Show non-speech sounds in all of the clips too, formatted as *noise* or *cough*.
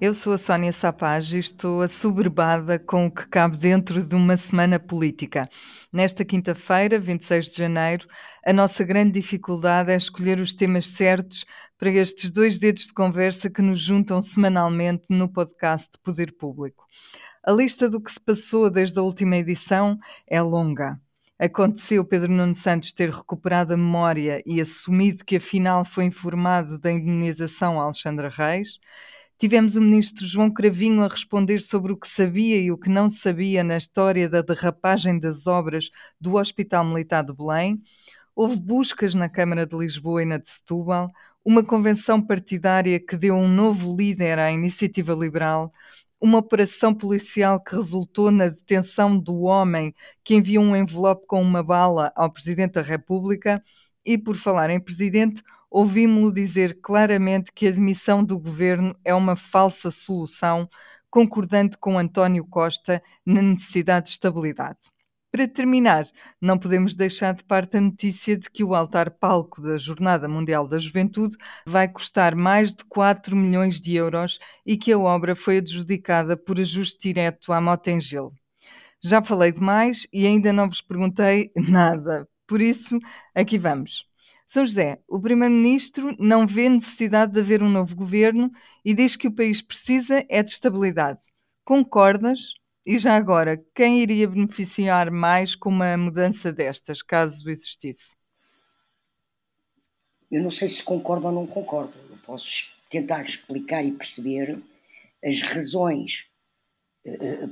Eu sou a Sónia Sapaz e estou assoberbada com o que cabe dentro de uma semana política. Nesta quinta-feira, 26 de janeiro, a nossa grande dificuldade é escolher os temas certos para estes dois dedos de conversa que nos juntam semanalmente no podcast Poder Público. A lista do que se passou desde a última edição é longa. Aconteceu Pedro Nuno Santos ter recuperado a memória e assumido que afinal foi informado da indemnização a Alexandra Reis. Tivemos o ministro João Cravinho a responder sobre o que sabia e o que não sabia na história da derrapagem das obras do Hospital Militar de Belém. Houve buscas na Câmara de Lisboa e na de Setúbal, uma convenção partidária que deu um novo líder à iniciativa liberal, uma operação policial que resultou na detenção do homem que enviou um envelope com uma bala ao Presidente da República. E, por falar em Presidente, ouvimos-lo dizer claramente que a demissão do governo é uma falsa solução, concordando com António Costa na necessidade de estabilidade. Para terminar, não podemos deixar de parte a notícia de que o altar palco da Jornada Mundial da Juventude vai custar mais de 4 milhões de euros e que a obra foi adjudicada por ajuste direto à Motengil. Já falei demais e ainda não vos perguntei nada, por isso aqui vamos. São José, o Primeiro-Ministro não vê necessidade de haver um novo governo e diz que o país precisa é de estabilidade. Concordas? E já agora, quem iria beneficiar mais com uma mudança destas, caso existisse? Eu não sei se concordo ou não concordo. Eu posso tentar explicar e perceber as razões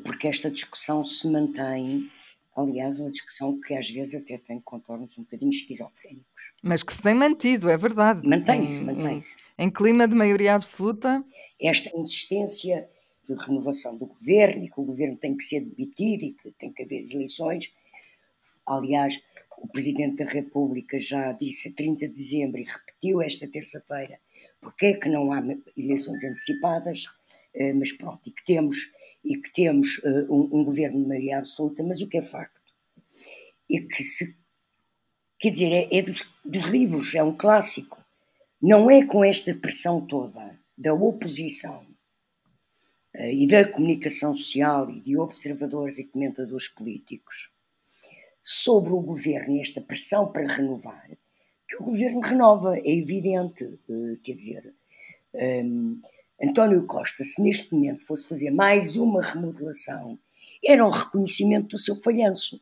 porque esta discussão se mantém Aliás, uma discussão que às vezes até tem contornos um bocadinho esquizofrénicos. Mas que se tem mantido, é verdade. Mantém-se, mantém-se. Em, clima de maioria absoluta. Esta insistência de renovação do governo e que o governo tem que ser demitido e que tem que haver eleições. Aliás, o Presidente da República já disse a 30 de dezembro e repetiu esta terça-feira porque é que não há eleições antecipadas, eh, mas pronto, e que temos e que temos uh, um, um, governo de maioria absoluta, mas o que é facto é que se. Quer dizer, é, é dos, dos livros, é um clássico. Não é com esta pressão toda da oposição uh, e da comunicação social e de observadores e comentadores políticos sobre o governo esta pressão para renovar, que o governo renova, é evidente. Uh, quer dizer. Um, António Costa, se neste momento fosse fazer mais uma remodelação, era o reconhecimento do seu falhanço.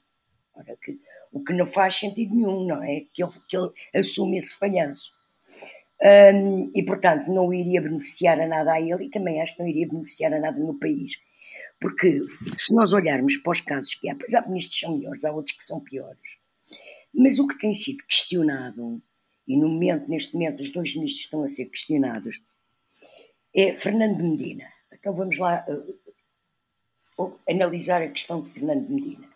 Ora, que, o que não faz sentido nenhum, não é? Que ele, que ele assume esse falhanço. Um, e, portanto, não iria beneficiar a nada a ele e também acho que não iria beneficiar a nada no país. Porque se nós olharmos para os casos que há, pois há ministros são melhores, há outros que são piores. Mas o que tem sido questionado, e no momento, neste momento, os dois ministros estão a ser questionados, é Fernando Medina. Então vamos lá uh, analisar a questão de Fernando Medina.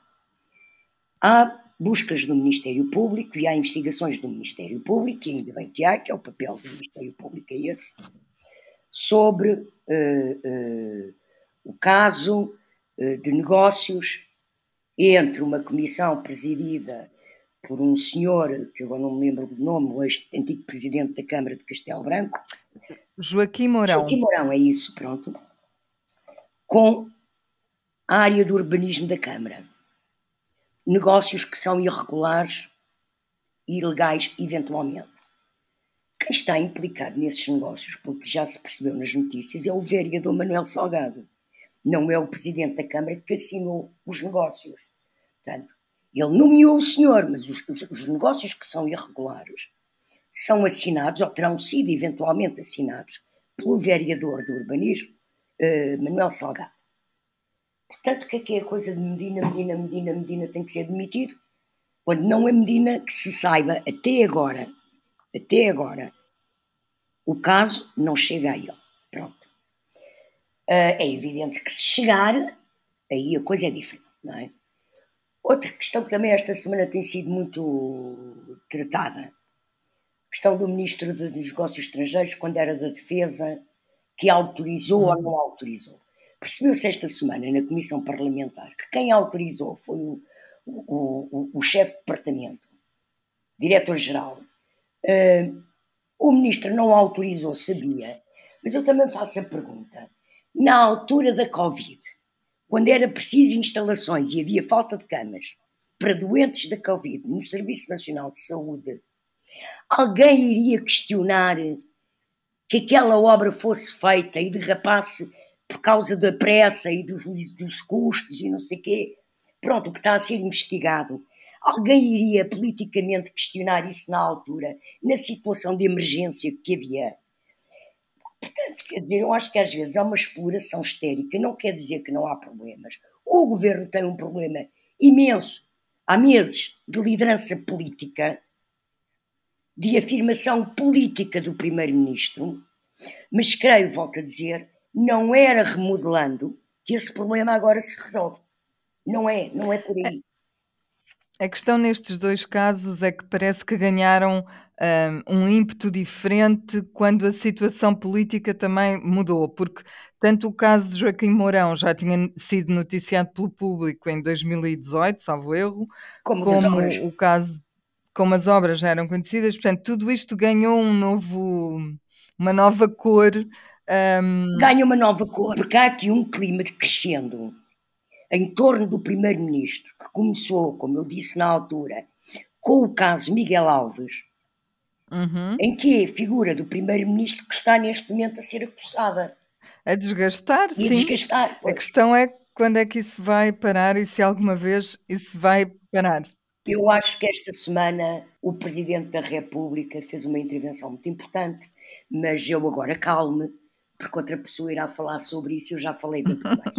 Há buscas do Ministério Público e há investigações do Ministério Público, e ainda bem que há, que é o papel do Ministério Público, é esse, sobre uh, uh, o caso de negócios entre uma comissão presidida por um senhor, que agora não me lembro do nome, o ex-antigo presidente da Câmara de Castelo Branco, Joaquim Mourão. Joaquim Mourão, é isso, pronto. Com a área do urbanismo da Câmara. Negócios que são irregulares e ilegais, eventualmente. Quem está implicado nesses negócios, porque já se percebeu nas notícias, é o vereador Manuel Salgado. Não é o presidente da Câmara que assinou os negócios. Portanto, ele nomeou o senhor, mas os, os, os negócios que são irregulares são assinados, ou terão sido eventualmente assinados, pelo vereador do urbanismo, uh, Manuel Salgado. Portanto, o que é que é a coisa de Medina, Medina, Medina, Medina tem que ser demitido? Quando não é Medina que se saiba, até agora, até agora, o caso não chega a ele. Pronto. Uh, é evidente que se chegar, aí a coisa é diferente, não é? Outra questão que também esta semana tem sido muito tratada, questão do Ministro dos Negócios Estrangeiros, quando era da Defesa, que autorizou ou não autorizou. Percebeu-se esta semana na Comissão Parlamentar que quem autorizou foi o, o, o, o chefe de departamento, diretor-geral. Uh, o ministro não autorizou, sabia, mas eu também faço a pergunta. Na altura da Covid, quando era preciso instalações e havia falta de camas para doentes da Covid no Serviço Nacional de Saúde, alguém iria questionar que aquela obra fosse feita e derrapasse por causa da pressa e dos, dos custos e não sei quê? Pronto, o que está a ser investigado. Alguém iria politicamente questionar isso na altura, na situação de emergência que havia? Portanto, quer dizer, eu acho que às vezes é uma exploração histérica, não quer dizer que não há problemas. O governo tem um problema imenso, há meses, de liderança política, de afirmação política do primeiro-ministro, mas creio, volto a dizer, não era remodelando que esse problema agora se resolve. Não é, não é por aí. A questão nestes dois casos é que parece que ganharam um, ímpeto diferente quando a situação política também mudou, porque tanto o caso de Joaquim Mourão já tinha sido noticiado pelo público em 2018, salvo erro, como, como o caso, como as obras já eram conhecidas, portanto, tudo isto ganhou um novo, uma nova cor. Um... Ganha uma nova cor, porque há aqui um clima de crescendo em torno do primeiro-ministro, que começou, como eu disse na altura, com o caso Miguel Alves, uhum. em que é a figura do primeiro-ministro que está neste momento a ser acusada. A desgastar, e sim. A desgastar. Pois. A questão é quando é que isso vai parar e se alguma vez isso vai parar. Eu acho que esta semana o Presidente da República fez uma intervenção muito importante, mas eu agora calme, porque outra pessoa irá falar sobre isso e eu já falei muito *laughs* mais.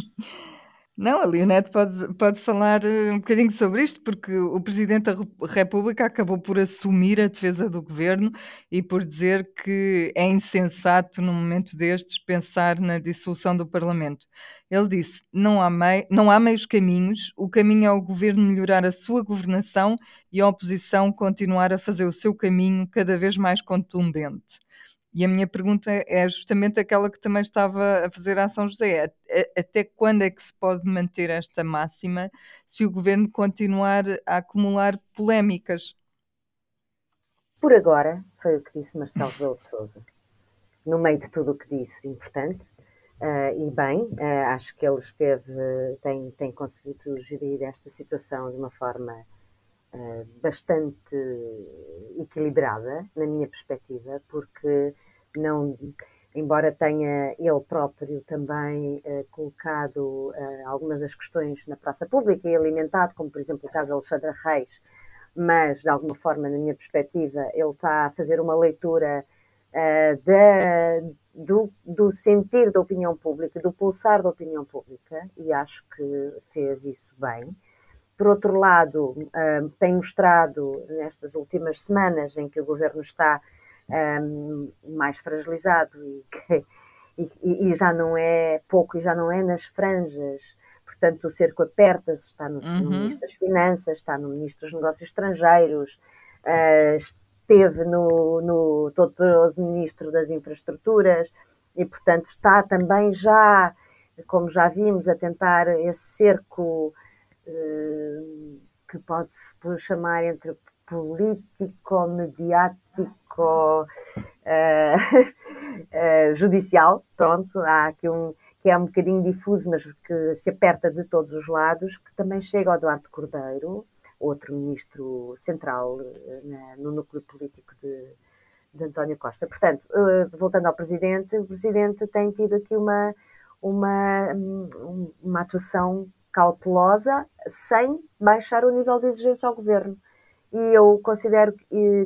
Não, a Leonete pode, pode falar eh, um bocadinho sobre isto, porque o Presidente da República acabou por assumir a defesa do governo e por dizer que é insensato, num momento destes, pensar na dissolução do Parlamento. Ele disse: não há, mei, não há meios caminhos, o caminho é o governo melhorar a sua governação e a oposição continuar a fazer o seu caminho cada vez mais contundente. E a minha pergunta é justamente aquela que também estava a fazer a São José. Até quando é que se pode manter esta máxima se o governo continuar a acumular polémicas? Por agora, foi o que disse Marcelo Rebelo de Sousa. No meio de tudo o que disse, importante, uh, e bem, uh, acho que ele esteve, tem, tem conseguido gerir esta situação de uma forma bastante equilibrada, na minha perspectiva, porque não, embora tenha ele próprio também uh, colocado uh, algumas das questões na praça pública e alimentado, como por exemplo o caso Alexandra Reis, mas de alguma forma, na minha perspectiva, ele está a fazer uma leitura da, do, do sentir da opinião pública, do pulsar da opinião pública, e acho que fez isso bem. Por outro lado, tem mostrado nestas últimas semanas em que o governo está um, mais fragilizado e, que, e, e, já não é pouco e já não é nas franjas. Portanto, o cerco aperta-se, está no, uhum. no, Ministro das Finanças, está no Ministro dos Negócios Estrangeiros, uh, esteve no, no todo poderoso Ministro das Infraestruturas e, portanto, está também já, como já vimos, a tentar esse cerco que pode-se chamar entre político, mediático, uh, uh, *laughs* judicial, pronto, há aqui um que é um bocadinho difuso, mas que se aperta de todos os lados, que também chega ao Eduardo Cordeiro, outro ministro central na, no núcleo político de, de António Costa. Portanto, voltando ao Presidente, o Presidente tem tido aqui uma, uma, uma atuação cautelosa, sem baixar o nível de exigência ao Governo. E eu considero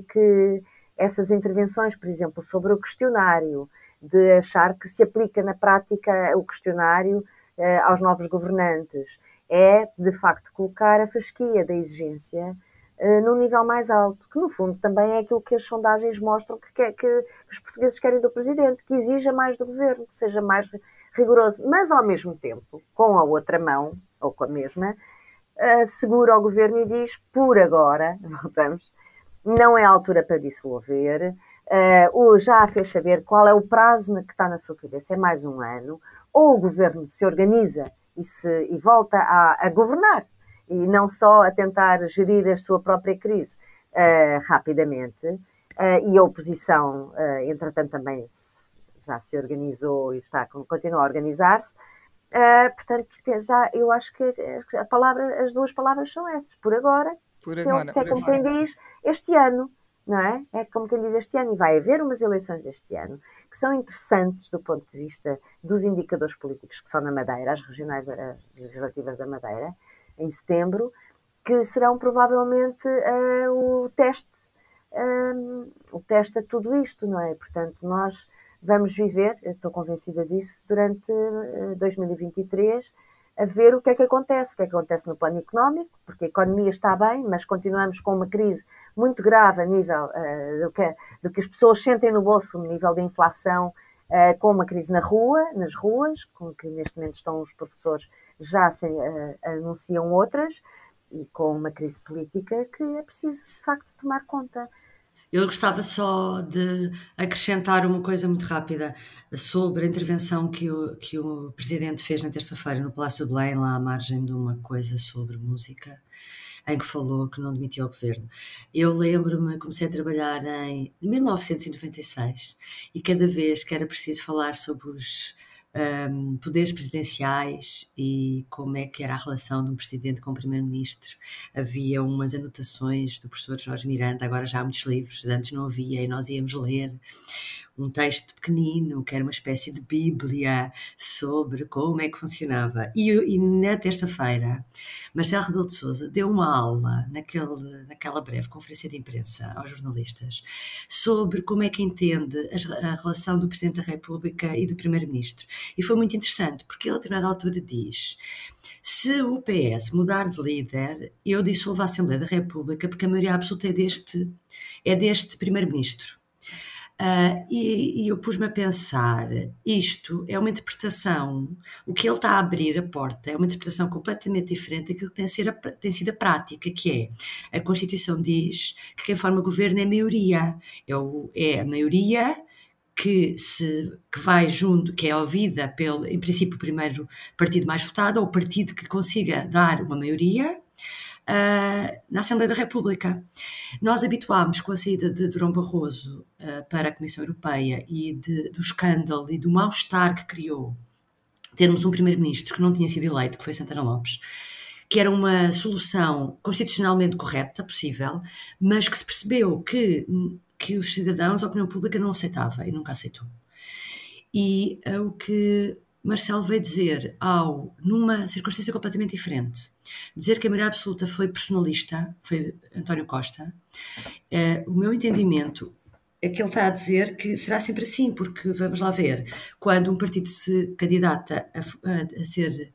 que, estas intervenções, por exemplo, sobre o questionário, de achar que se aplica na prática o questionário eh, aos novos governantes, é de facto colocar a fasquia da exigência eh, num nível mais alto, que no fundo também é aquilo que as sondagens mostram que, que, que os portugueses querem do presidente, que exija mais do governo, que seja mais rigoroso, mas ao mesmo tempo, com a outra mão, ou com a mesma, uh, segura o governo e diz: por agora, *laughs* voltamos, não é a altura para dissolver. Uh, já fez saber qual é o prazo que está na sua cabeça, é mais um ano. Ou o governo se organiza e, se, e volta a, a governar, e não só a tentar gerir a sua própria crise uh, rapidamente, uh, e a oposição, uh, entretanto, também já se organizou e está, continua a organizar-se. portanto, já, eu acho que a palavra, as duas palavras são estas, por agora, por agora, que é, como quem diz, este ano, não é? É como quem diz este ano, e vai haver umas eleições este ano, que são interessantes do ponto de vista dos indicadores políticos que são na Madeira, as regionais as legislativas da Madeira, em setembro, que serão provavelmente uh, o teste um, o teste a tudo isto, não é? Portanto, nós vamos viver, estou convencida disso, durante 2023 a ver o que é que acontece, o que é que acontece no plano económico, porque a economia está bem, mas continuamos com uma crise muito grave a nível uh, do, que, do que as pessoas sentem no bolso, no nível da inflação, uh, com uma crise na rua, nas ruas, com que neste momento estão os professores, já se, uh, anunciam outras, e com uma crise política que é preciso, de facto, tomar conta. Eu gostava só de acrescentar uma coisa muito rápida sobre a intervenção que o, que o Presidente fez na terça-feira no Palácio de Belém, lá à margem de uma coisa sobre música, em que falou que não demitiu o governo. Eu lembro-me, comecei a trabalhar em 1996 e cada vez que era preciso falar sobre os um, poderes presidenciais e como é que era a relação de um presidente com o primeiro-ministro. Havia umas anotações do professor Jorge Miranda, agora já há muitos livros, antes não havia, e nós íamos ler um texto pequenino, que era uma espécie de bíblia sobre como é que funcionava. E, e na terça-feira, Marcelo Rebelo de Sousa deu uma aula naquele, naquela breve conferência de imprensa aos jornalistas sobre como é que entende a, a relação do Presidente da República e do Primeiro-Ministro. E foi muito interessante, porque ele a determinada altura diz se o PS mudar de líder, eu dissolvo a Assembleia da República porque a maioria absoluta é deste, é deste primeiro-ministro. Uh, e, e, eu pus-me a pensar: isto é uma interpretação, o que ele está a abrir a porta é uma interpretação completamente diferente daquilo que tem, ser a, tem sido a prática, que é a Constituição diz que quem forma governo é a maioria, é, o, é a maioria que, se, que vai junto, que é ouvida pelo, em princípio, o primeiro partido mais votado, ou o partido que consiga dar uma maioria, uh, na Assembleia da República. Nós habituámos com a saída de Durão Barroso uh, para a Comissão Europeia e de, do escândalo e do mal-estar que criou termos um primeiro-ministro que não tinha sido eleito, que foi Santana Lopes, que era uma solução constitucionalmente correta, possível, mas que se percebeu que, que os cidadãos, a opinião pública não aceitava e nunca aceitou. E uh, o que Marcelo veio dizer ao, numa circunstância completamente diferente, dizer que a maioria absoluta foi personalista, foi António Costa, uh, o meu entendimento é que ele está a dizer que será sempre assim, porque vamos lá ver, quando um partido se candidata a, a, a ser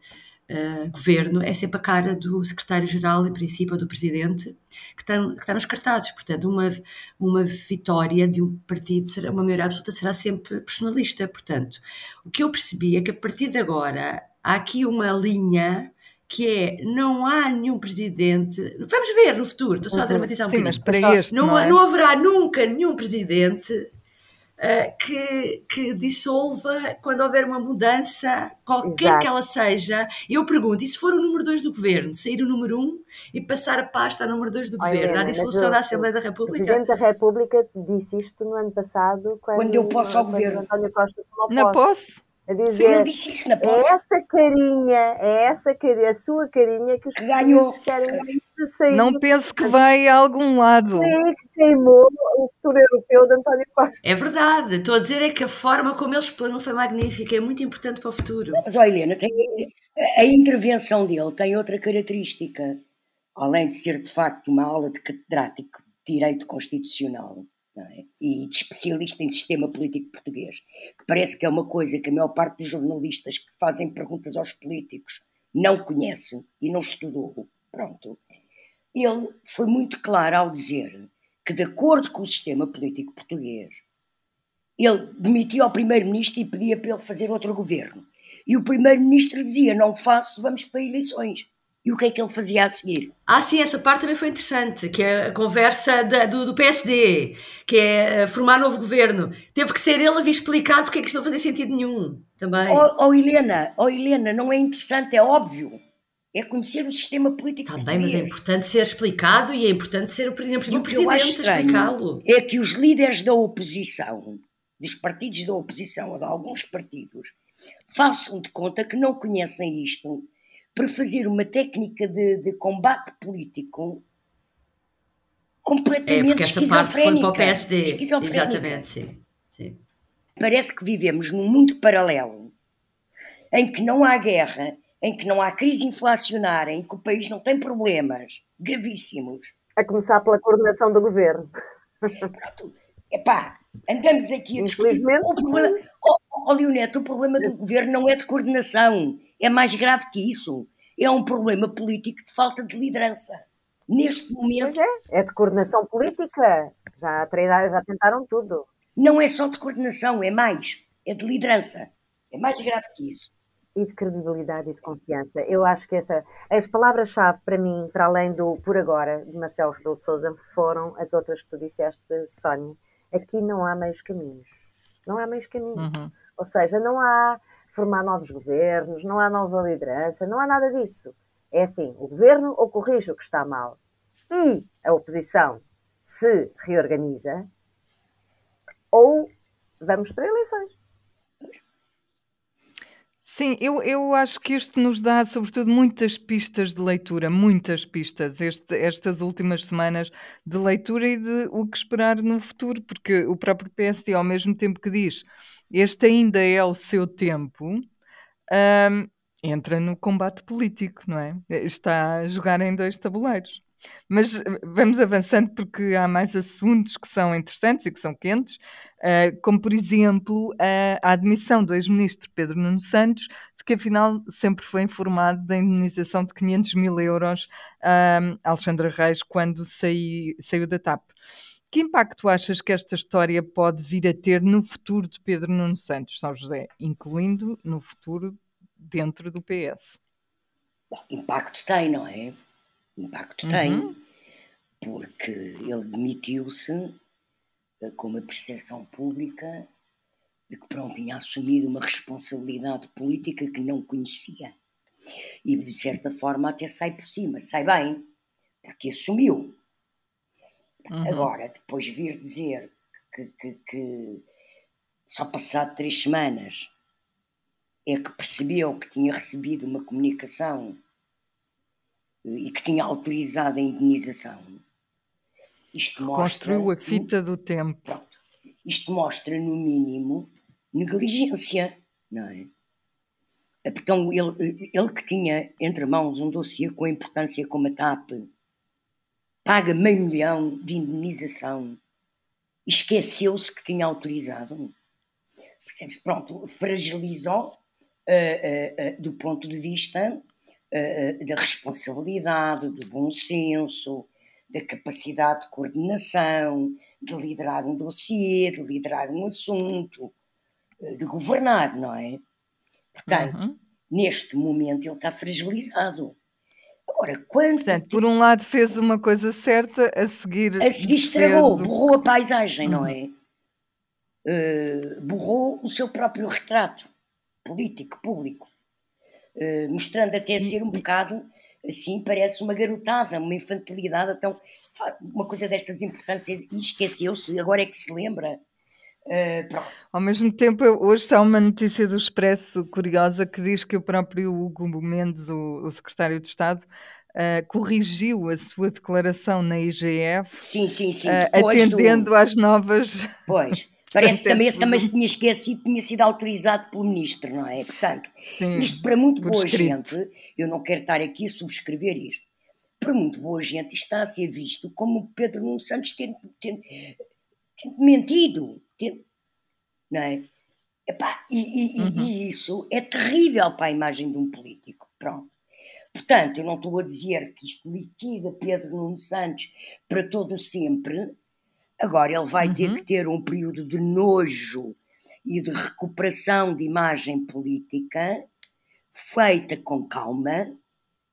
uh, governo é sempre a cara do secretário-geral, em princípio, ou do presidente, que está, que está nos cartazes. Portanto, uma, uma vitória de um partido, será, uma maioria absoluta, será sempre personalista. Portanto, o que eu percebi é que a partir de agora há aqui uma linha que é não há nenhum presidente. Vamos ver no futuro, estou só a uhum. dramatizar um Sim, bocadinho. Mas para este, não, não, é? não haverá nunca nenhum presidente que, que dissolva quando houver uma mudança, qualquer Exato. que ela seja. Eu pergunto, e se for o número 2 do governo, sair o número 1 um e passar a pasta ao número 2 do Olha, governo, à dissolução da Assembleia da República? O Presidente da República disse isto no ano passado, quando, quando eu posso ao governo. António Costa tomou Na posse. A dizer, eu disse isso na posse. É essa carinha, é essa carinha, a sua carinha que os ganhou. querem sair. Não penso que vai a algum lado. Sim, que queimou o futuro europeu de António Costa. É verdade. Estou a dizer é que a forma como ele explanou foi magnífica, é muito importante para o futuro. Mas, ó Helena, tem, a intervenção dele tem outra característica. Além de ser, de facto, uma aula de catedrático de Direito Constitucional, é? e de especialista em sistema político português, que parece que é uma coisa que a maior parte dos jornalistas que fazem perguntas aos políticos não conhece e não estudou. Pronto. Ele foi muito claro ao dizer que, de acordo com o sistema político português, ele demitia o primeiro-ministro e pedia para ele fazer outro governo. E o primeiro-ministro dizia: Não faço, vamos para eleições. E o que é que ele fazia a seguir? Ah, sim, essa parte também foi interessante, que é a conversa da, do, do, PSD, que é eh, formar novo governo. Teve que ser ele a vir explicar porque é que isto não fazia sentido nenhum, também. Oh, oh Helena, oh Helena, não é interessante, é óbvio. É conhecer o sistema político Está bem, mas é importante ser explicado e é importante ser o, presidente a explicá-lo. É que os líderes da oposição, dos partidos da oposição ou de alguns partidos, façam de conta que não conhecem isto para fazer uma técnica de, de combate político completamente é porque essa parte foi para o PSD. Exatamente, sim, sim. Parece que vivemos num mundo paralelo em que não há guerra, em que não há crise inflacionária, em que o país não tem problemas gravíssimos. A começar pela coordenação do governo. Epá, andamos aqui a discutir. O problema, oh, oh, Leonete, o problema do governo não é de coordenação, é mais grave que isso. É um problema político de falta de liderança. Neste momento. Pois é, é de coordenação política. Já, já tentaram tudo. Não é só de coordenação, é mais. É de liderança. É mais grave que isso e de credibilidade e de confiança. Eu acho que essa, as palavras-chave para mim, para além do por agora de Marcelo Rebelo de Sousa, foram as outras que tu disseste, Sónia. Aqui não há meios caminhos. Não há meios caminhos. Uhum. Ou seja, não há formar novos governos, não há nova liderança, não há nada disso. É assim, o governo ou corrige o que está mal e a oposição se reorganiza, ou vamos para eleições. Sim, eu, eu acho que isto nos dá, sobretudo, muitas pistas de leitura, muitas pistas, este, estas últimas semanas de leitura e de o que esperar no futuro, porque o próprio PSD, ao mesmo tempo que diz este ainda é o seu tempo, um, entra no combate político, não é? Está a jogar em dois tabuleiros. Mas eh, vamos avançando porque há mais assuntos que são interessantes e que são quentes, uh, como por exemplo a, admissão do ex-ministro Pedro Nuno Santos de que afinal sempre foi informado da indenização de 500 mil euros a Alexandra Reis quando saí, saiu da TAP. Que impacto achas que esta história pode vir a ter no futuro de Pedro Nuno Santos, São José, incluindo no futuro dentro do PS? Bom, impacto tem, não é? Impacto uhum. tem, porque ele demitiu-se eh, com uma percepção pública de que pronto, tinha assumido uma responsabilidade política que não conhecia. E de certa forma até sai por cima, sai bem, porque assumiu. Uhum. Agora, depois vir dizer que, que, que só passado três semanas é que percebeu que tinha recebido uma comunicação e que tinha autorizado a indenização. Isto mostra. Construiu a fita do tempo. Pronto. Isto mostra, no mínimo, negligência, não é? Então, ele, ele que tinha entre mãos um dossiê com a importância como a TAP, paga meio milhão de indenização, esqueceu-se que tinha autorizado. Percebes? Pronto, fragilizou uh, uh, uh, do ponto de vista uh, da responsabilidade, do bom senso, da capacidade de coordenação, de liderar um dossiê, de liderar um assunto, uh, de governar, não é? Portanto, uhum. neste momento ele está fragilizado. Agora. Portanto, por um lado fez uma coisa certa, a seguir. A seguir estragou, fez... borrou a paisagem, uhum. não é? Uh, borrou o seu próprio retrato político, público. Eh, mostrando até ser um bocado assim, parece uma garotada, uma infantilidade, então uma coisa destas importâncias e esqueceu-se, agora é que se lembra. Uh, Ao mesmo tempo, hoje há uma notícia do Expresso curiosa que diz que o próprio Hugo Mendes, o, o secretário de Estado, uh, corrigiu a sua declaração na IGF, sim, sim, sim, uh, atendendo do... às novas. Pois. Parece que também, também se tinha esquecido, tinha sido autorizado pelo ministro, não é? Portanto, Sim, isto para muito boa escrito. gente, eu não quero estar aqui a subscrever isto, para muito boa gente está a ser visto como Pedro Nuno Santos tendo, tendo, tendo mentido, tendo, não é? Epá, e, e, uhum. e, isso é terrível para a imagem de um político. Pronto. Portanto, eu não estou a dizer que isto liquida Pedro Nuno Santos para todo sempre, Agora ele vai uhum. ter que ter um período de nojo e de recuperação de imagem política feita com calma,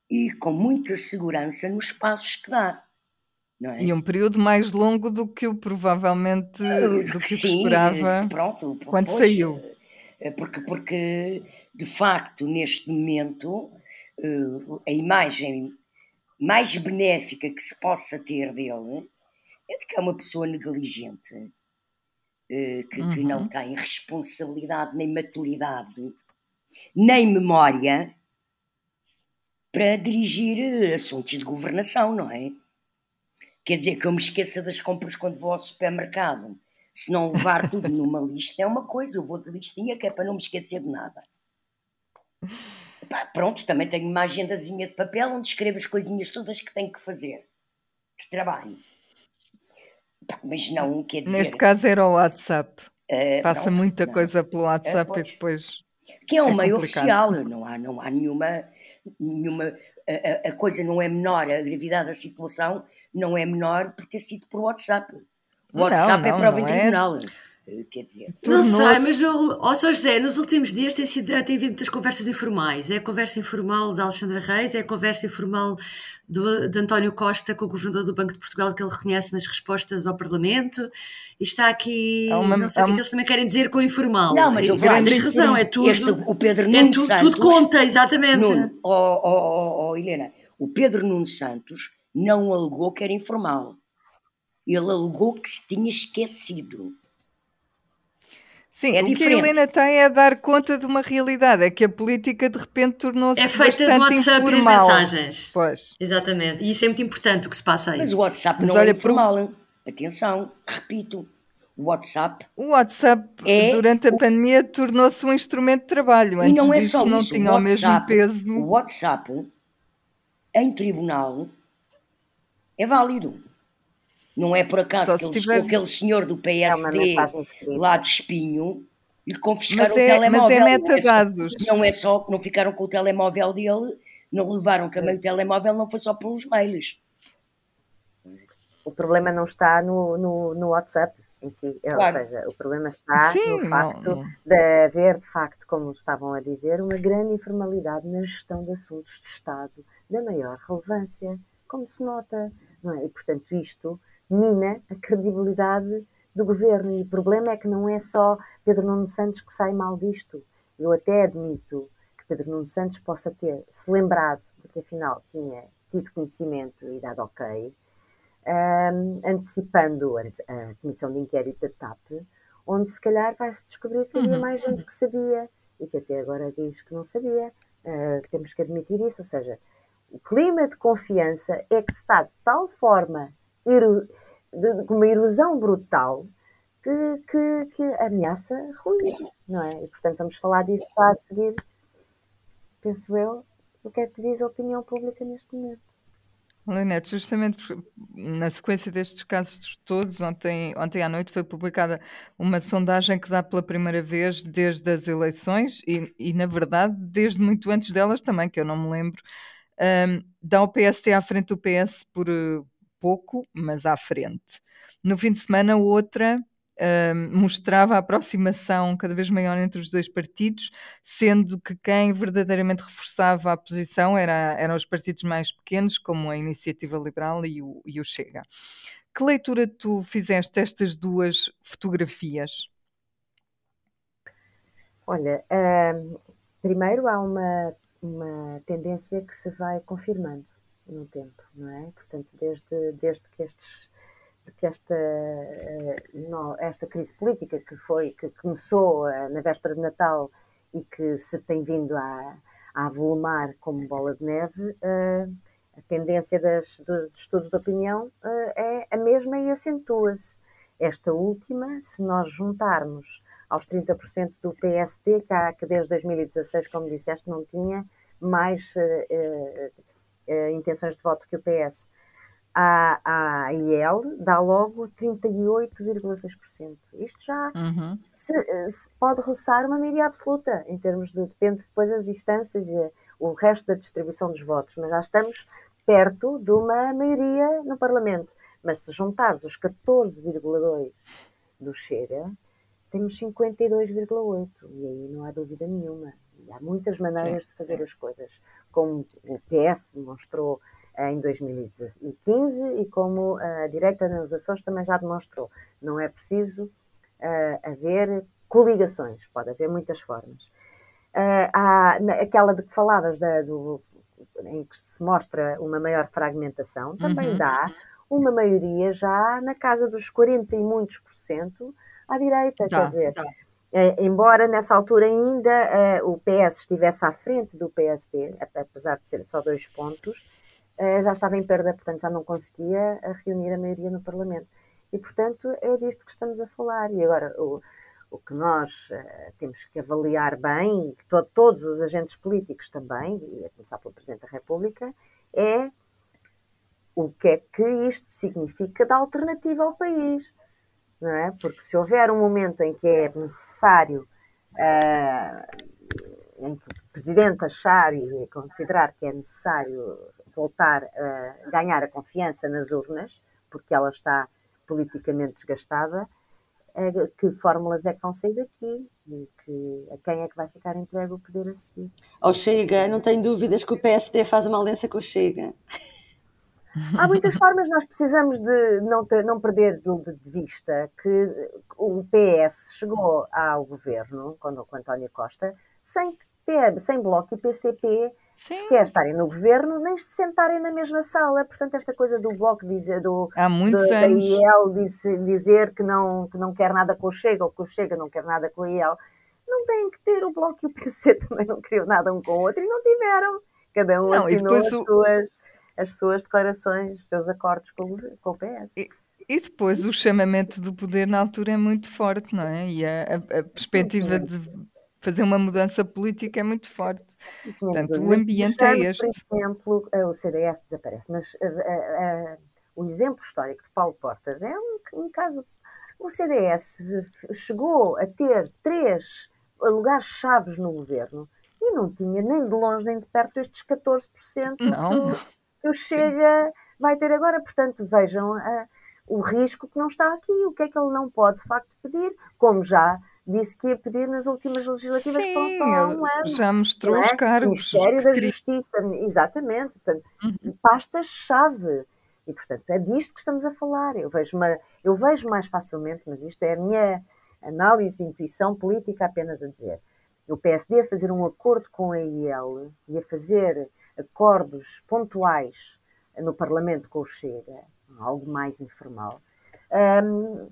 e com muita segurança nos passos que dá. É? E um período mais longo do que o provavelmente do que Sim, esperava pronto, quando pois, saiu. Eh, porque, porque, de facto, neste momento, eh, a imagem mais benéfica que se possa ter dele é de que é uma pessoa negligente, eh, que, uhum. que não uhum. tem responsabilidade, nem maturidade, nem memória para dirigir assuntos de governação, não é? Quer dizer, que eu me esqueça das compras quando vou ao supermercado. Se não levar *laughs* tudo numa lista é uma coisa, eu vou de listinha que é para não me esquecer de nada. Pá, pronto, também tenho uma agendazinha de papel onde escrevo as coisinhas todas que tenho que fazer. De trabalho. Pá, mas não, quer dizer... Neste caso era o WhatsApp. Uh, Passa pronto, muita não. coisa pelo WhatsApp uh, e depois... Que é um é meio complicado. oficial, não há, não há nenhuma... nenhuma a, a, coisa não é menor, a gravidade da situação não é menor por ter sido por WhatsApp. O WhatsApp não, é não, é prova em tribunal. É. Quer dizer. Não sei, mas o oh, Sr. José, nos últimos dias tem, sido, tem havido muitas conversas informais. É a conversa informal da Alexandra Reis, é a conversa informal do, de António Costa com o governador do Banco de Portugal, que ele reconhece nas respostas ao Parlamento. E está aqui. É uma, não sei o que, é que eles também querem dizer com informal. Não, mas eu vou Tens razão, é tudo. Este, o Pedro é Nuno é Santos. Tudo conta, exatamente. Nuno, oh, oh, oh, Helena, o Pedro Nuno Santos não alegou que era informal. Ele alegou que se tinha esquecido. Sim, é o diferente. que a Helena tem é dar conta de uma realidade, é que a política de repente tornou-se É feita do WhatsApp informal. e as mensagens. Pois. Exatamente. E isso é muito importante o que se passa aí. Mas o WhatsApp Mas não é informal. Por... Atenção, repito. O WhatsApp. O WhatsApp, é durante a o... pandemia, tornou-se um instrumento de trabalho. Antes e não é só isso. não tinha o, WhatsApp, o mesmo peso. O WhatsApp, em tribunal, é válido. Não é por acaso que eles, tiver... aquele senhor do PSD é lá de Espinho lhe confiscaram é, o telemóvel. Mas é metadados. Não é, só, que não ficaram com o telemóvel dele, não levaram também o telemóvel, não foi só pelos mails. O problema não está no, no, no WhatsApp em si, claro. ou seja, o problema está Sim, no facto não, não. de haver, de facto, como estavam a dizer, uma grande informalidade na gestão de assuntos de Estado da maior relevância, como se nota, não é? E, portanto, isto mina a credibilidade do governo. E o problema é que não é só Pedro Nuno Santos que sai mal disto. Eu até admito que Pedro Nuno Santos possa ter se lembrado de que afinal tinha tido conhecimento e dado ok, um, antecipando a, comissão de inquérito da TAP, onde se calhar vai-se descobrir que havia uhum. mais gente que sabia e que até agora diz que não sabia. Uh, temos que admitir isso, ou seja, o clima de confiança é que está de tal forma com uma erosão brutal que, que, que ameaça ruir, não é? E portanto vamos falar disso para a seguir, penso eu, o que é que diz a opinião pública neste momento. Leonete, justamente na sequência destes casos todos, ontem, ontem à noite foi publicada uma sondagem que dá pela primeira vez desde as eleições e, e na verdade, desde muito antes delas também, que eu não me lembro, um, dá o PST à frente do PS por, pouco, mas à frente. No fim de semana, outra uh, mostrava a aproximação cada vez maior entre os dois partidos, sendo que quem verdadeiramente reforçava a posição era, eram os partidos mais pequenos, como a Iniciativa Liberal e o, e o Chega. Que leitura tu fizeste destas duas fotografias? Olha, uh, primeiro há uma, uma tendência que se vai confirmando no tempo, não é? Portanto, desde, desde que estes que esta, eh, esta crise política que foi que começou eh, na véspera de Natal e que se tem vindo a, a avolumar como bola de neve, eh, a tendência das, dos estudos de opinião é a mesma e acentua-se. Esta última, se nós juntarmos aos 30% do PSD, que, que desde 2016, como disseste, não tinha mais uh, intenções de voto que o PS, a, a IEL dá logo 38,6%. Isto já uhum. se, se, pode roçar uma maioria absoluta, em termos de. depende depois das distâncias e o resto da distribuição dos votos, mas já estamos perto de uma maioria no Parlamento. Mas se juntares os 14,2% do Chega, temos 52,8%. E aí não há dúvida nenhuma. E há muitas maneiras Sim. de fazer as coisas como o PS demonstrou em 2015 e como a direita nos Açores também já demonstrou. Não é preciso uh, haver coligações, pode haver muitas formas. Uh, há aquela de que falavas, da, do, em que se mostra uma maior fragmentação, também uhum. dá uma maioria já na casa dos 40 e muitos por cento à direita, quer dizer, uh, embora nessa altura ainda uh, o PS estivesse à frente do PSD, apesar de ser só dois pontos, uh, já estava em perda, portanto já não conseguia reunir a maioria no Parlamento. E, portanto, é disto que estamos a falar. E agora, o, o que nós uh, temos que avaliar bem, to todos os agentes políticos também, e a começar pelo Presidente da República, é o que é que isto significa de alternativa ao país. Não é? Porque se houver um momento em que é necessário, uh, em que o Presidente achar e considerar que é necessário voltar a ganhar a confiança nas urnas, porque ela está politicamente desgastada, que fórmulas é que vão sair daqui e que, a quem é que vai ficar entregue o poder a seguir. Ao Chega, não tenho dúvidas que o PSD faz uma aliança com o Chega. Há muitas formas, nós precisamos de não, ter, não perder de, vista que o PS chegou ao governo, quando com António Costa, sem, sem Bloco e PCP Sim. sequer estarem no governo, nem se sentarem na mesma sala. Portanto, esta coisa do Bloco dizer, do, Há muitos do, da IEL dizer, dizer que, não, que não quer nada com o Chega, ou que o Chega não quer nada com o IEL, não têm que ter. O Bloco e o PC *laughs* também não queriam nada um com o outro e não tiveram. Cada um não, assinou as, o... suas, as suas declarações, os seus acordos com, o, com o PS. E... E depois o chamamento do poder na altura é muito forte, não é? E a, a, a perspectiva de fazer uma mudança política é muito forte. Portanto, o ambiente é este. Por exemplo, o CDS desaparece, mas uh, uh, uh, o exemplo histórico de Paulo Portas é um, um caso. O CDS chegou a ter três lugares chaves no governo e não tinha nem de longe nem de perto estes 14% não. Que, o Chega vai ter agora. Portanto, vejam o risco que não está aqui, o que é que ele não pode de facto pedir, como já disse que ia pedir nas últimas legislativas Sim, que só há um ano. Já mostrou é? os cargos. Ministério da Justiça, exatamente. Portanto, uhum. pastas-chave. E, portanto, é disto que estamos a falar. Eu vejo, uma, eu vejo mais facilmente, mas isto é a minha análise, intuição política apenas a dizer. O PSD a fazer um acordo com a IEL e a fazer acordos pontuais no Parlamento com o Chega, algo mais informal, um,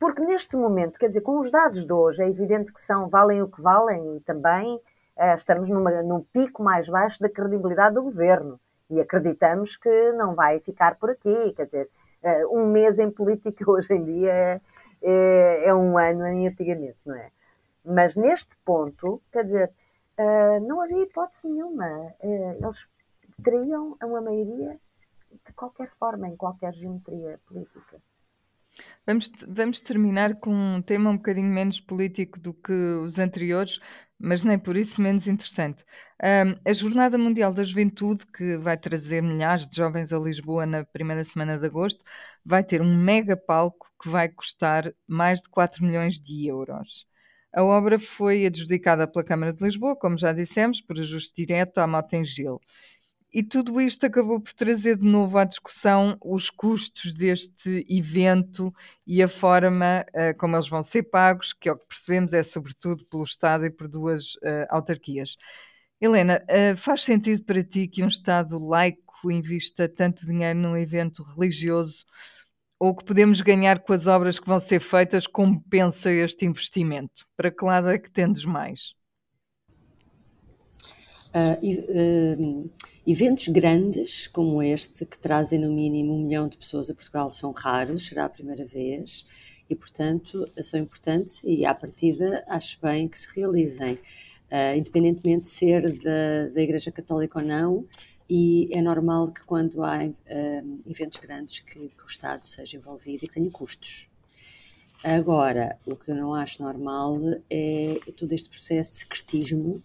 porque neste momento, quer dizer, com os dados de hoje, é evidente que são, valem o que valem e também uh, estamos numa, num pico mais baixo da credibilidade do governo e acreditamos que não vai ficar por aqui. Quer dizer, uh, um mês em política *laughs* hoje em dia é, é, é, um ano em antigamente, não é? Mas neste ponto, quer dizer, uh, não havia hipótese nenhuma. eles teriam uma maioria de qualquer forma, em qualquer geometria política. Vamos, vamos terminar com um tema um bocadinho menos político do que os anteriores, mas nem por isso menos interessante. Um, a Jornada Mundial da Juventude, que vai trazer milhares de jovens a Lisboa na primeira semana de agosto, vai ter um mega palco que vai custar mais de 4 milhões de euros. A obra foi adjudicada pela Câmara de Lisboa, como já dissemos, por ajuste direto à Motengil. E tudo isto acabou por trazer de novo à discussão os custos deste evento e a forma uh, como eles vão ser pagos, que é o que percebemos é sobretudo pelo Estado e por duas uh, autarquias. Helena, uh, faz sentido para ti que um Estado laico invista tanto dinheiro num evento religioso ou que podemos ganhar com as obras que vão ser feitas compensa este investimento? Para que lado é que tendes mais? Uh, uh, Eventos grandes como este, que trazem no mínimo um milhão de pessoas a Portugal, são raros, será a primeira vez e, portanto, são importantes e, à partida, acho bem que se realizem, uh, independentemente de ser da, da Igreja Católica ou não, e é normal que quando há uh, eventos grandes que, que, o Estado seja envolvido e que tenha custos. Agora, o que eu não acho normal é todo este processo de secretismo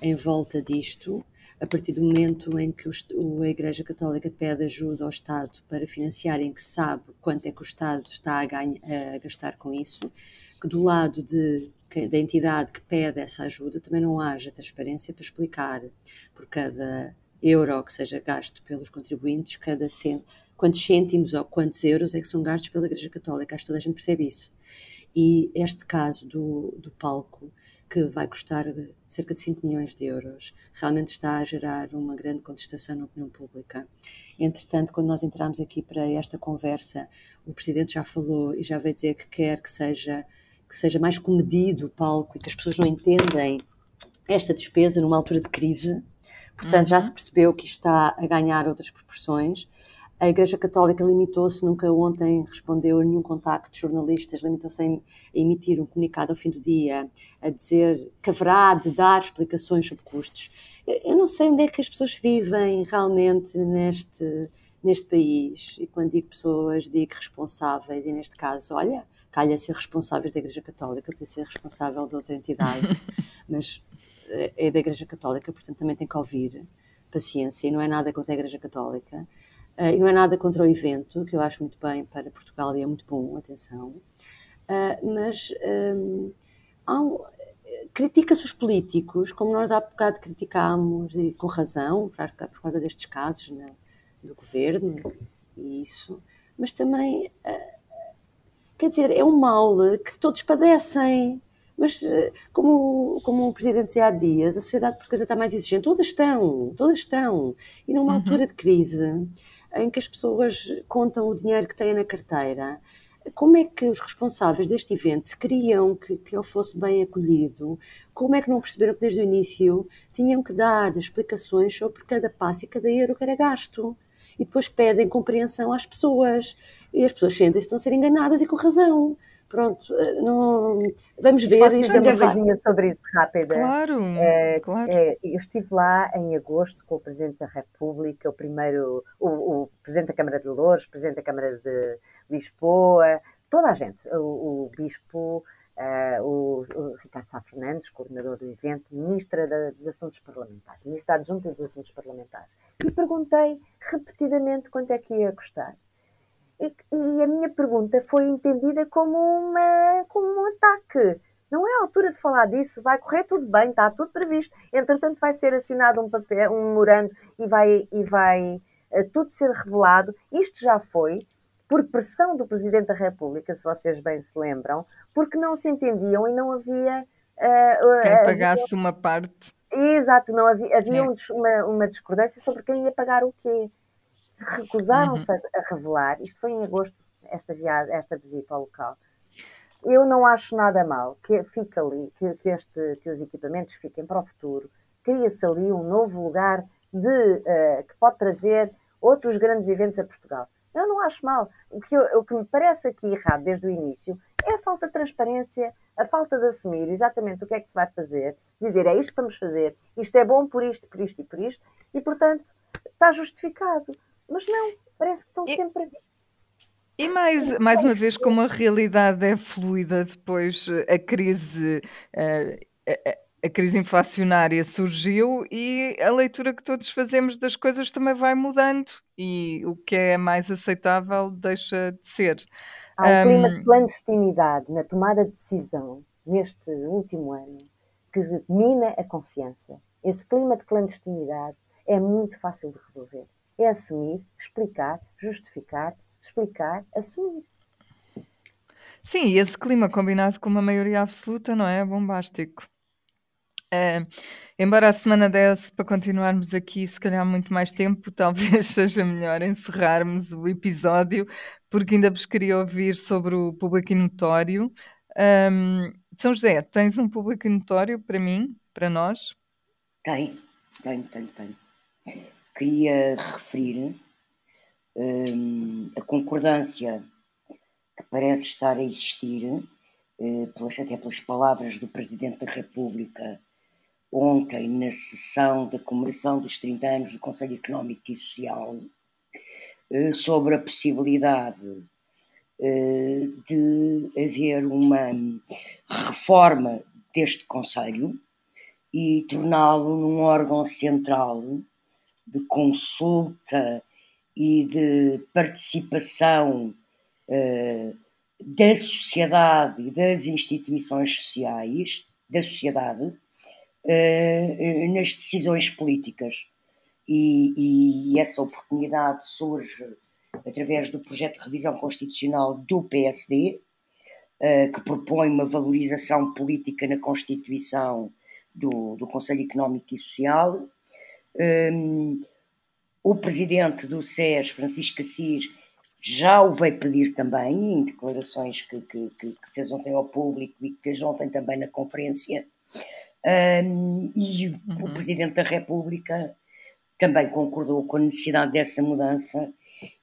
em volta disto, a partir do momento em que o, a Igreja Católica pede ajuda ao Estado para financiar, em que sabe quanto é que o Estado está a, ganha, a gastar com isso, que do lado de que, da entidade que pede essa ajuda também não haja transparência para explicar por cada euro que seja gasto pelos contribuintes, cada cent... quantos cêntimos ou quantos euros é que são gastos pela Igreja Católica. Acho que toda a gente percebe isso. E este caso do, do palco, que vai custar cerca de 5 milhões de euros, realmente está a gerar uma grande contestação na opinião pública. Entretanto, quando nós entramos aqui para esta conversa, o Presidente já falou e já veio dizer que quer que seja, que seja mais comedido o palco e que as pessoas não entendem esta despesa numa altura de crise. Portanto, uhum. já se percebeu que está a ganhar outras proporções. A Igreja Católica limitou-se, nunca ontem respondeu a nenhum contacto de jornalistas, limitou-se a emitir um comunicado ao fim do dia, a dizer que haverá de dar explicações sobre custos. Eu não sei onde é que as pessoas vivem realmente neste, neste país, e quando digo pessoas, digo responsáveis, e neste caso, olha, calha ser responsáveis da Igreja Católica, podia ser responsável de outra entidade, *laughs* mas é da Igreja Católica, portanto também tem que ouvir paciência, e não é nada contra a Igreja Católica Uh, e não é nada contra o evento, que eu acho muito bem para Portugal e é muito bom, atenção. Uh, mas um, um, critica-se os políticos, como nós há bocado criticámos, e com razão, por, por causa destes casos né, do governo e isso, mas também, uh, quer dizer, é um mal que todos padecem. Mas, como, como o Presidente dizia há dias, a sociedade portuguesa está mais exigente. Todas estão, todas estão. E numa uhum. altura de crise, em que as pessoas contam o dinheiro que têm na carteira. Como é que os responsáveis deste evento se queriam que, que ele fosse bem acolhido? Como é que não perceberam que desde o início tinham que dar explicações sobre cada passo e cada euro que era gasto? E depois pedem compreensão às pessoas. E as pessoas sentem-se estão a ser enganadas e com razão. Pronto, eh, não... vamos ver. Posso dizer uma coisinha sobre isso rápida? Claro, é, claro. É, eu estive lá em agosto com o Presidente da República, o primeiro, o, o Presidente da Câmara de Louros, o Presidente da Câmara de Lisboa, toda a gente, o, o Bispo, uh, o, o, Ricardo Sá Fernandes, coordenador do evento, Ministra da, dos Assuntos Parlamentares, Ministra Adjunta dos Assuntos Parlamentares. E perguntei repetidamente quanto é que ia custar. E, e, a minha pergunta foi entendida como, uma, como um ataque. Não é a altura de falar disso, vai correr tudo bem, está tudo previsto. Entretanto, vai ser assinado um papel, um memorando e vai, e vai uh, tudo ser revelado. Isto já foi por pressão do Presidente da República, se vocês bem se lembram, porque não se entendiam e não havia. Uh, quem pagasse havia... uma parte. Exato, não havia, havia é. uma, uma discordância sobre quem ia pagar o quê recusaram-se uhum. a, revelar, isto foi em agosto, esta, viagem, esta visita ao local. Eu não acho nada mal que fique ali, que, que, este, que os equipamentos fiquem para o futuro. Cria-se ali um novo lugar de, uh, que pode trazer outros grandes eventos a Portugal. Eu não acho mal. O que, eu, o que me parece aqui errado desde o início é a falta de transparência, a falta de assumir exatamente o que é que se vai fazer, dizer é isto que vamos fazer, isto é bom por isto, por isto e por isto, e portanto está justificado. Mas não, parece que estão e, sempre. E mais, mais uma vez, como a realidade é fluida, depois eh, a crise. A, a crise inflacionária surgiu e a leitura que todos fazemos das coisas também vai mudando e o que é mais aceitável deixa de ser. Há um, um clima de clandestinidade na tomada de decisão neste último ano que mina a confiança. Esse clima de clandestinidade é muito fácil de resolver é assumir, explicar, justificar, explicar, assumir. Sim, e esse clima combinado com uma maioria absoluta não é bombástico. É, embora a semana desse para continuarmos aqui, se calhar muito mais tempo, *laughs* talvez seja melhor encerrarmos o episódio, porque ainda vos queria ouvir sobre o público notório. Um, São José, tens um público notório para mim, para nós? Tem, tem, tem, tem queria referir um, a concordância que parece estar a existir, uh, pelas, até pelas palavras do Presidente da República ontem na sessão da comemoração dos 30 anos do Conselho Económico e Social, uh, sobre a possibilidade uh, de haver uma reforma deste Conselho e torná-lo num órgão central de consulta e de participação uh, da sociedade e das instituições sociais, da sociedade, uh, nas decisões políticas. E, e, essa oportunidade surge através do projeto de revisão constitucional do PSD, uh, que propõe uma valorização política na Constituição do, do Conselho Económico e Social. Um, o presidente do SES, Francisco Assis, já o veio pedir também, em declarações que, que, que, fez ontem ao público e que fez ontem também na conferência. Um, e uhum. o Presidente da República também concordou com a necessidade dessa mudança,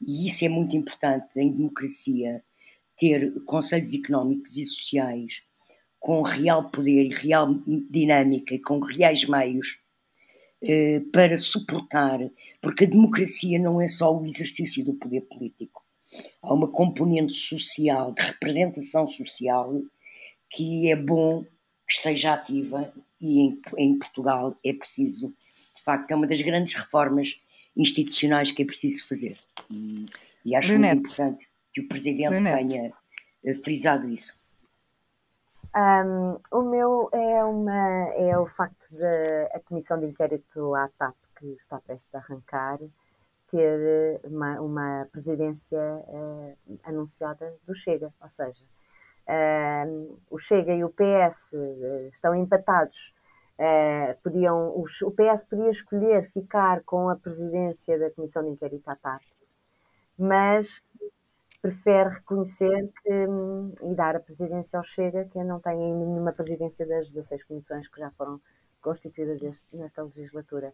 e isso é muito importante em democracia, ter conselhos económicos e sociais com real poder e real dinâmica e com reais meios para suportar, porque a democracia não é só o exercício do poder político há uma componente social, de representação social, que é bom que esteja ativa e em, em Portugal é preciso, de facto, é uma das grandes reformas institucionais que é preciso fazer. E, e acho muito importante que o Presidente tenha uh, frisado isso. Um, o meu é, uma, é o facto da Comissão de Inquérito à TAP, que está prestes a arrancar, ter eh, uma, uma presidência uh, anunciada do Chega, ou seja, uh, o Chega e o PS estão empatados. Uh, podiam, os, o PS podia escolher ficar com a presidência da Comissão de Inquérito à TAP, mas prefere reconhecer que, um, e dar a presidência ao Chega, que não tem ainda nenhuma presidência das 16 comissões que já foram constituídas este, nesta legislatura.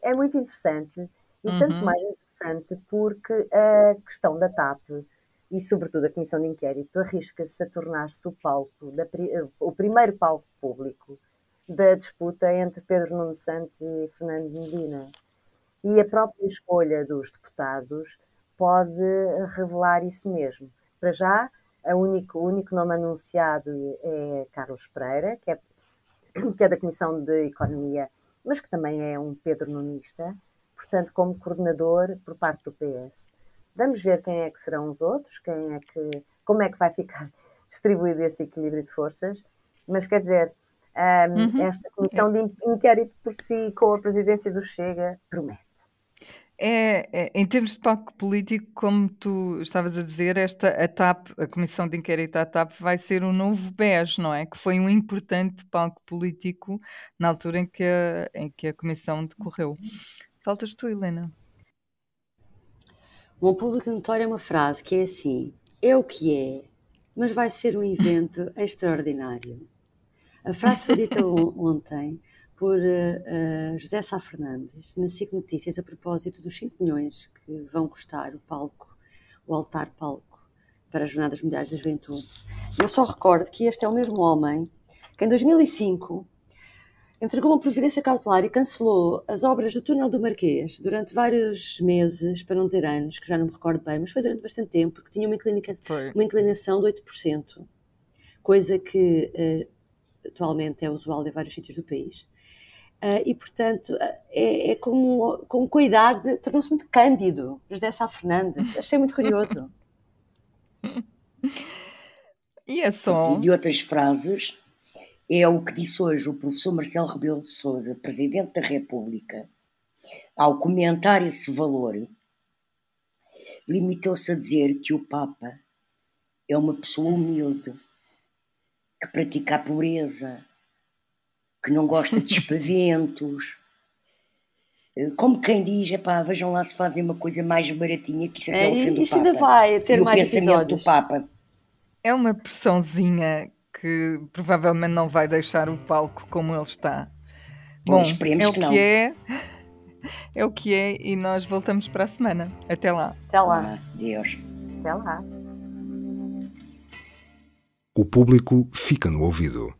É muito interessante e uhum. tanto mais interessante porque a questão da TAP e, sobretudo, a Comissão de Inquérito arrisca-se a tornar-se o palco, da, o primeiro palco público da disputa entre Pedro Nuno Santos e Fernando Medina. E a própria escolha dos deputados pode revelar isso mesmo. Para já, único, o único nome anunciado é Carlos Pereira, que é, *coughs* que é da Comissão de Economia, mas que também é um Pedro Nunista portanto, como coordenador por parte do PS. Vamos ver quem é que serão os outros, quem é que, como é que vai ficar *laughs* distribuído esse equilíbrio de forças, mas quer dizer, um, uhum. esta comissão de inquérito por si, com a presidência do Chega, promete. É, é, em termos de palco político, como tu estavas a dizer, esta a TAP, a Comissão de Inquérito à TAP, vai ser um novo BES, não é? Que foi um importante palco político na altura em que a, em que a Comissão decorreu. Faltas tu, Helena. Um público notório é uma frase que é assim: é o que é, mas vai ser um evento *laughs* extraordinário. A frase foi dita *laughs* ontem por uh, José Sá Fernandes na SIC Notícias a propósito dos 5 milhões que vão custar o palco, o altar palco para as Jornadas Mundiais da Juventude. Eu só recordo que este é o mesmo homem que em 2005 entregou uma providência cautelar e cancelou as obras do túnel do Marquês durante vários meses, para não dizer anos, que já não me recordo bem, mas foi durante bastante tempo, porque tinha uma, uma inclinação de 8%, coisa que uh, atualmente é usual em vários sítios do país. Uh, e, portanto, é, é com, com cuidado, tornou-se muito cândido, José Sá Fernandes. Achei muito curioso. *laughs* e é só. de outras frases é o que disse hoje o professor Marcelo Rebelo de Sousa, Presidente da República, ao comentar esse valor, limitou-se a dizer que o Papa é uma pessoa humilde, que pratica a pobreza, que não gosta de espaventos. Como quem diz, epá, vejam lá se fazem uma coisa mais baratinha que isso até é, ofende Isso ainda vai ter e mais o episódios. do Papa. É uma pressãozinha que provavelmente não vai deixar o palco como ele está. Bom, esperemos é o que, que é. É o que é e nós voltamos para a semana. Até lá. Até lá. Deus. Até lá. O público fica no ouvido.